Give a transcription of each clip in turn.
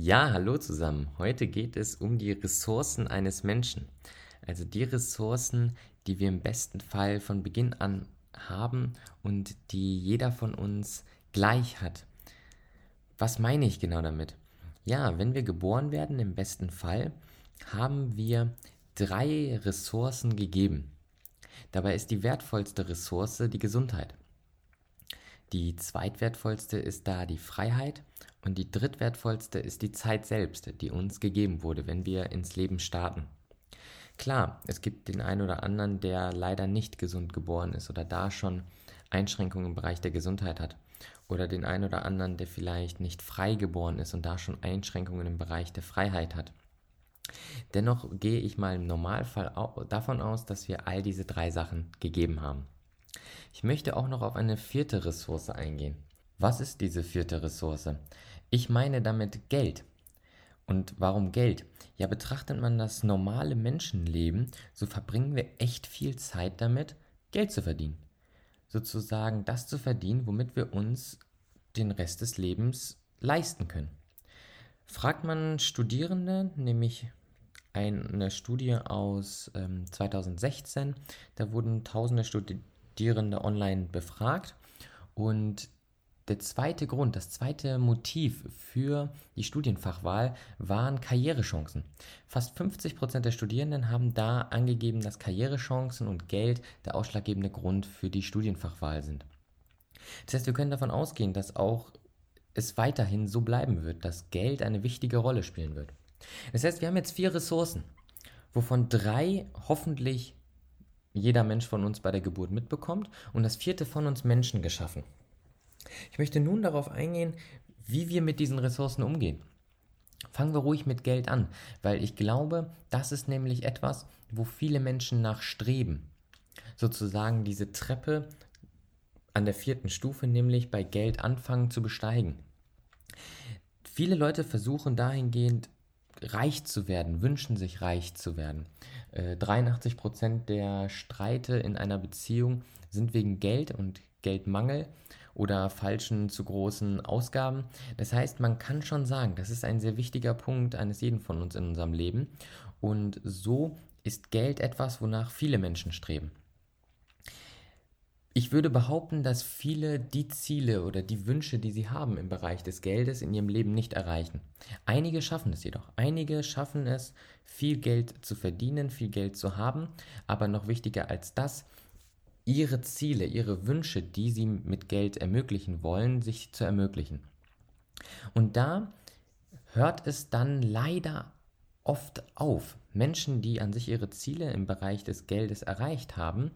Ja, hallo zusammen. Heute geht es um die Ressourcen eines Menschen. Also die Ressourcen, die wir im besten Fall von Beginn an haben und die jeder von uns gleich hat. Was meine ich genau damit? Ja, wenn wir geboren werden, im besten Fall, haben wir drei Ressourcen gegeben. Dabei ist die wertvollste Ressource die Gesundheit. Die zweitwertvollste ist da die Freiheit und die drittwertvollste ist die Zeit selbst, die uns gegeben wurde, wenn wir ins Leben starten. Klar, es gibt den einen oder anderen, der leider nicht gesund geboren ist oder da schon Einschränkungen im Bereich der Gesundheit hat. Oder den einen oder anderen, der vielleicht nicht frei geboren ist und da schon Einschränkungen im Bereich der Freiheit hat. Dennoch gehe ich mal im Normalfall davon aus, dass wir all diese drei Sachen gegeben haben. Ich möchte auch noch auf eine vierte Ressource eingehen. Was ist diese vierte Ressource? Ich meine damit Geld. Und warum Geld? Ja, betrachtet man das normale Menschenleben, so verbringen wir echt viel Zeit damit, Geld zu verdienen. Sozusagen das zu verdienen, womit wir uns den Rest des Lebens leisten können. Fragt man Studierende, nämlich eine Studie aus ähm, 2016, da wurden tausende Studierende online befragt und der zweite Grund, das zweite Motiv für die Studienfachwahl waren Karrierechancen. Fast 50 Prozent der Studierenden haben da angegeben, dass Karrierechancen und Geld der ausschlaggebende Grund für die Studienfachwahl sind. Das heißt, wir können davon ausgehen, dass auch es weiterhin so bleiben wird, dass Geld eine wichtige Rolle spielen wird. Das heißt, wir haben jetzt vier Ressourcen, wovon drei hoffentlich jeder Mensch von uns bei der Geburt mitbekommt und das vierte von uns Menschen geschaffen. Ich möchte nun darauf eingehen, wie wir mit diesen Ressourcen umgehen. Fangen wir ruhig mit Geld an, weil ich glaube, das ist nämlich etwas, wo viele Menschen nachstreben. Sozusagen diese Treppe an der vierten Stufe, nämlich bei Geld anfangen zu besteigen. Viele Leute versuchen dahingehend reich zu werden, wünschen sich reich zu werden. Äh, 83% der Streite in einer Beziehung sind wegen Geld und Geldmangel oder falschen zu großen Ausgaben. Das heißt, man kann schon sagen, das ist ein sehr wichtiger Punkt eines jeden von uns in unserem Leben. Und so ist Geld etwas, wonach viele Menschen streben. Ich würde behaupten, dass viele die Ziele oder die Wünsche, die sie haben im Bereich des Geldes in ihrem Leben nicht erreichen. Einige schaffen es jedoch. Einige schaffen es, viel Geld zu verdienen, viel Geld zu haben, aber noch wichtiger als das, ihre Ziele, ihre Wünsche, die sie mit Geld ermöglichen wollen, sich zu ermöglichen. Und da hört es dann leider oft auf. Menschen, die an sich ihre Ziele im Bereich des Geldes erreicht haben,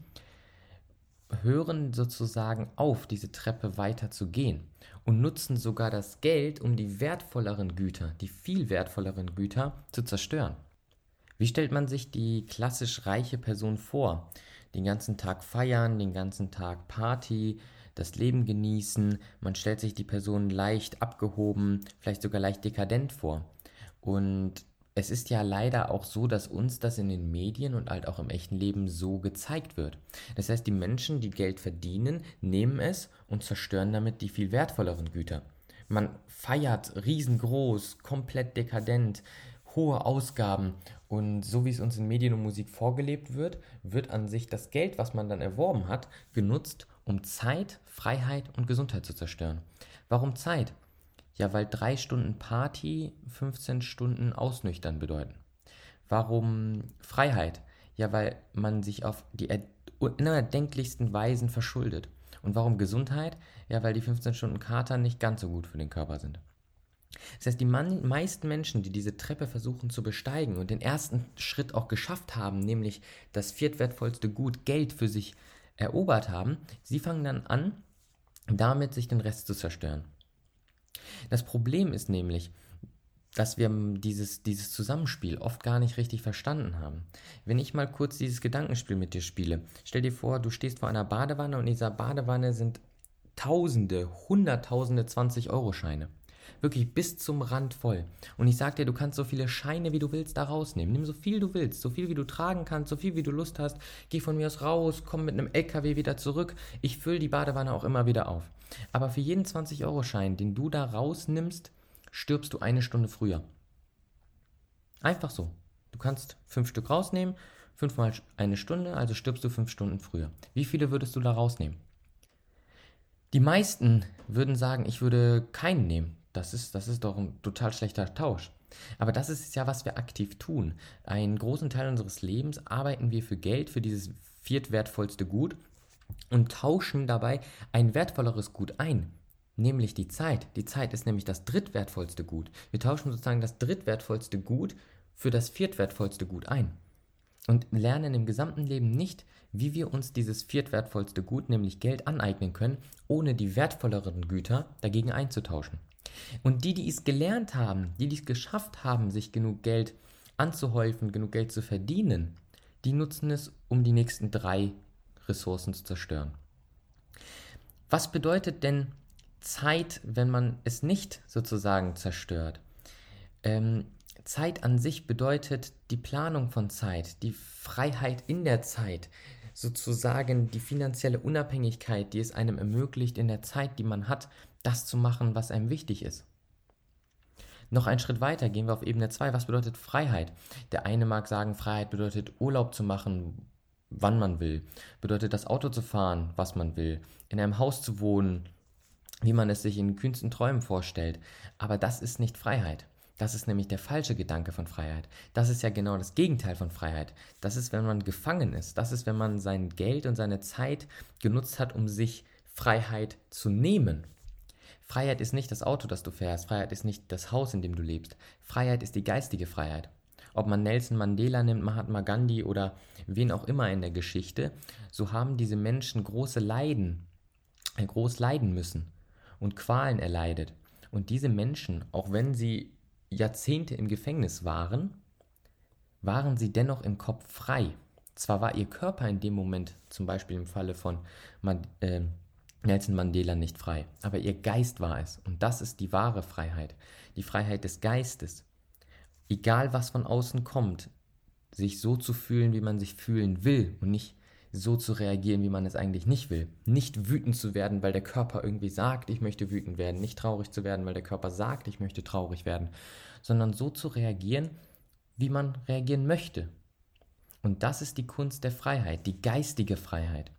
hören sozusagen auf, diese Treppe weiter zu gehen und nutzen sogar das Geld, um die wertvolleren Güter, die viel wertvolleren Güter zu zerstören. Wie stellt man sich die klassisch reiche Person vor? den ganzen Tag feiern, den ganzen Tag Party, das Leben genießen. Man stellt sich die Person leicht abgehoben, vielleicht sogar leicht dekadent vor. Und es ist ja leider auch so, dass uns das in den Medien und halt auch im echten Leben so gezeigt wird. Das heißt, die Menschen, die Geld verdienen, nehmen es und zerstören damit die viel wertvolleren Güter. Man feiert riesengroß, komplett dekadent, hohe Ausgaben und so wie es uns in Medien und Musik vorgelebt wird, wird an sich das Geld, was man dann erworben hat, genutzt, um Zeit, Freiheit und Gesundheit zu zerstören. Warum Zeit? Ja, weil drei Stunden Party 15 Stunden ausnüchtern bedeuten. Warum Freiheit? Ja, weil man sich auf die unerdenklichsten Weisen verschuldet. Und warum Gesundheit? Ja, weil die 15 Stunden Kater nicht ganz so gut für den Körper sind. Das heißt, die meisten Menschen, die diese Treppe versuchen zu besteigen und den ersten Schritt auch geschafft haben, nämlich das viertwertvollste Gut Geld für sich erobert haben, sie fangen dann an, damit sich den Rest zu zerstören. Das Problem ist nämlich, dass wir dieses, dieses Zusammenspiel oft gar nicht richtig verstanden haben. Wenn ich mal kurz dieses Gedankenspiel mit dir spiele, stell dir vor, du stehst vor einer Badewanne und in dieser Badewanne sind Tausende, Hunderttausende 20-Euro-Scheine. Wirklich bis zum Rand voll. Und ich sag dir, du kannst so viele Scheine, wie du willst, da rausnehmen. Nimm so viel du willst, so viel wie du tragen kannst, so viel wie du Lust hast. Geh von mir aus raus, komm mit einem LKW wieder zurück. Ich fülle die Badewanne auch immer wieder auf. Aber für jeden 20-Euro-Schein, den du da rausnimmst, stirbst du eine Stunde früher. Einfach so. Du kannst fünf Stück rausnehmen, fünfmal eine Stunde, also stirbst du fünf Stunden früher. Wie viele würdest du da rausnehmen? Die meisten würden sagen, ich würde keinen nehmen. Das ist, das ist doch ein total schlechter Tausch. Aber das ist ja, was wir aktiv tun. Einen großen Teil unseres Lebens arbeiten wir für Geld, für dieses viertwertvollste Gut und tauschen dabei ein wertvolleres Gut ein, nämlich die Zeit. Die Zeit ist nämlich das drittwertvollste Gut. Wir tauschen sozusagen das drittwertvollste Gut für das viertwertvollste Gut ein und lernen im gesamten Leben nicht, wie wir uns dieses viertwertvollste Gut, nämlich Geld, aneignen können, ohne die wertvolleren Güter dagegen einzutauschen. Und die, die es gelernt haben, die, die es geschafft haben, sich genug Geld anzuhäufen, genug Geld zu verdienen, die nutzen es, um die nächsten drei Ressourcen zu zerstören. Was bedeutet denn Zeit, wenn man es nicht sozusagen zerstört? Ähm, Zeit an sich bedeutet die Planung von Zeit, die Freiheit in der Zeit, sozusagen die finanzielle Unabhängigkeit, die es einem ermöglicht, in der Zeit, die man hat, das zu machen, was einem wichtig ist. Noch einen Schritt weiter gehen wir auf Ebene 2. Was bedeutet Freiheit? Der eine mag sagen, Freiheit bedeutet Urlaub zu machen, wann man will. Bedeutet das Auto zu fahren, was man will. In einem Haus zu wohnen, wie man es sich in kühnsten Träumen vorstellt. Aber das ist nicht Freiheit. Das ist nämlich der falsche Gedanke von Freiheit. Das ist ja genau das Gegenteil von Freiheit. Das ist, wenn man gefangen ist. Das ist, wenn man sein Geld und seine Zeit genutzt hat, um sich Freiheit zu nehmen. Freiheit ist nicht das Auto, das du fährst. Freiheit ist nicht das Haus, in dem du lebst. Freiheit ist die geistige Freiheit. Ob man Nelson Mandela nimmt, Mahatma Gandhi oder wen auch immer in der Geschichte, so haben diese Menschen große Leiden, äh, groß leiden müssen und Qualen erleidet. Und diese Menschen, auch wenn sie Jahrzehnte im Gefängnis waren, waren sie dennoch im Kopf frei. Zwar war ihr Körper in dem Moment, zum Beispiel im Falle von Man äh, Nelson Mandela, nicht frei, aber ihr Geist war es. Und das ist die wahre Freiheit, die Freiheit des Geistes. Egal was von außen kommt, sich so zu fühlen, wie man sich fühlen will und nicht so zu reagieren, wie man es eigentlich nicht will. Nicht wütend zu werden, weil der Körper irgendwie sagt, ich möchte wütend werden. Nicht traurig zu werden, weil der Körper sagt, ich möchte traurig werden. Sondern so zu reagieren, wie man reagieren möchte. Und das ist die Kunst der Freiheit, die geistige Freiheit.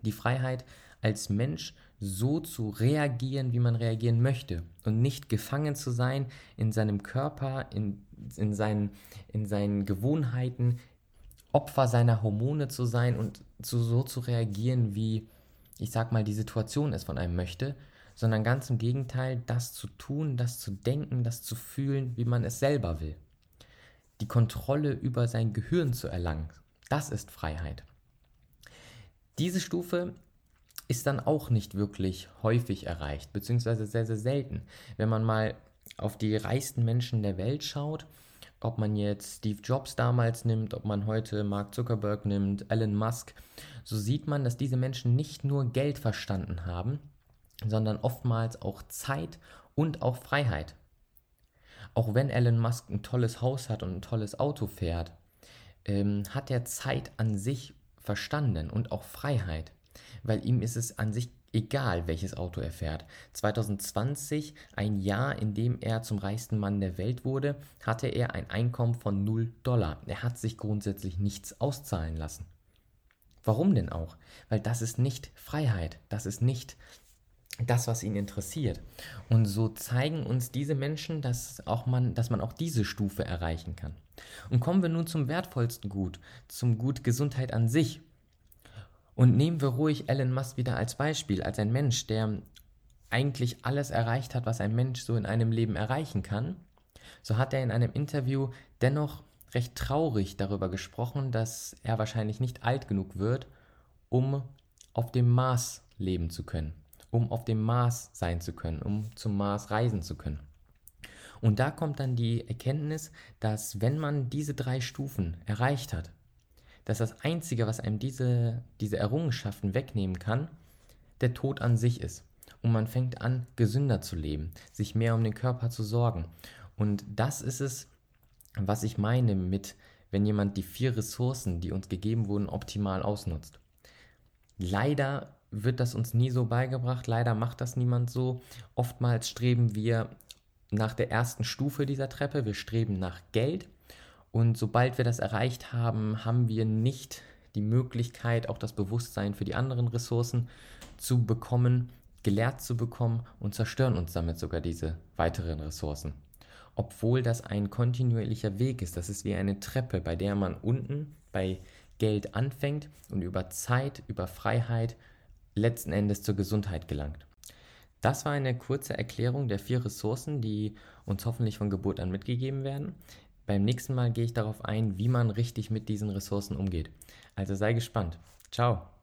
Die Freiheit, als Mensch so zu reagieren, wie man reagieren möchte und nicht gefangen zu sein in seinem Körper, in, in, seinen, in seinen Gewohnheiten, Opfer seiner Hormone zu sein und zu, so zu reagieren, wie ich sag mal, die Situation es von einem möchte, sondern ganz im Gegenteil, das zu tun, das zu denken, das zu fühlen, wie man es selber will. Die Kontrolle über sein Gehirn zu erlangen, das ist Freiheit. Diese Stufe ist dann auch nicht wirklich häufig erreicht, beziehungsweise sehr, sehr selten. Wenn man mal auf die reichsten Menschen der Welt schaut, ob man jetzt Steve Jobs damals nimmt, ob man heute Mark Zuckerberg nimmt, Elon Musk, so sieht man, dass diese Menschen nicht nur Geld verstanden haben, sondern oftmals auch Zeit und auch Freiheit. Auch wenn Elon Musk ein tolles Haus hat und ein tolles Auto fährt, ähm, hat er Zeit an sich verstanden und auch Freiheit, weil ihm ist es an sich egal welches Auto er fährt. 2020, ein Jahr, in dem er zum reichsten Mann der Welt wurde, hatte er ein Einkommen von 0 Dollar. Er hat sich grundsätzlich nichts auszahlen lassen. Warum denn auch? Weil das ist nicht Freiheit, das ist nicht das, was ihn interessiert. Und so zeigen uns diese Menschen, dass, auch man, dass man auch diese Stufe erreichen kann. Und kommen wir nun zum wertvollsten Gut, zum Gut Gesundheit an sich. Und nehmen wir ruhig Elon Musk wieder als Beispiel, als ein Mensch, der eigentlich alles erreicht hat, was ein Mensch so in einem Leben erreichen kann, so hat er in einem Interview dennoch recht traurig darüber gesprochen, dass er wahrscheinlich nicht alt genug wird, um auf dem Mars leben zu können, um auf dem Mars sein zu können, um zum Mars reisen zu können. Und da kommt dann die Erkenntnis, dass wenn man diese drei Stufen erreicht hat, dass das Einzige, was einem diese, diese Errungenschaften wegnehmen kann, der Tod an sich ist. Und man fängt an, gesünder zu leben, sich mehr um den Körper zu sorgen. Und das ist es, was ich meine mit, wenn jemand die vier Ressourcen, die uns gegeben wurden, optimal ausnutzt. Leider wird das uns nie so beigebracht, leider macht das niemand so. Oftmals streben wir nach der ersten Stufe dieser Treppe, wir streben nach Geld und sobald wir das erreicht haben, haben wir nicht die Möglichkeit, auch das Bewusstsein für die anderen Ressourcen zu bekommen, gelehrt zu bekommen und zerstören uns damit sogar diese weiteren Ressourcen obwohl das ein kontinuierlicher Weg ist. Das ist wie eine Treppe, bei der man unten bei Geld anfängt und über Zeit, über Freiheit letzten Endes zur Gesundheit gelangt. Das war eine kurze Erklärung der vier Ressourcen, die uns hoffentlich von Geburt an mitgegeben werden. Beim nächsten Mal gehe ich darauf ein, wie man richtig mit diesen Ressourcen umgeht. Also sei gespannt. Ciao.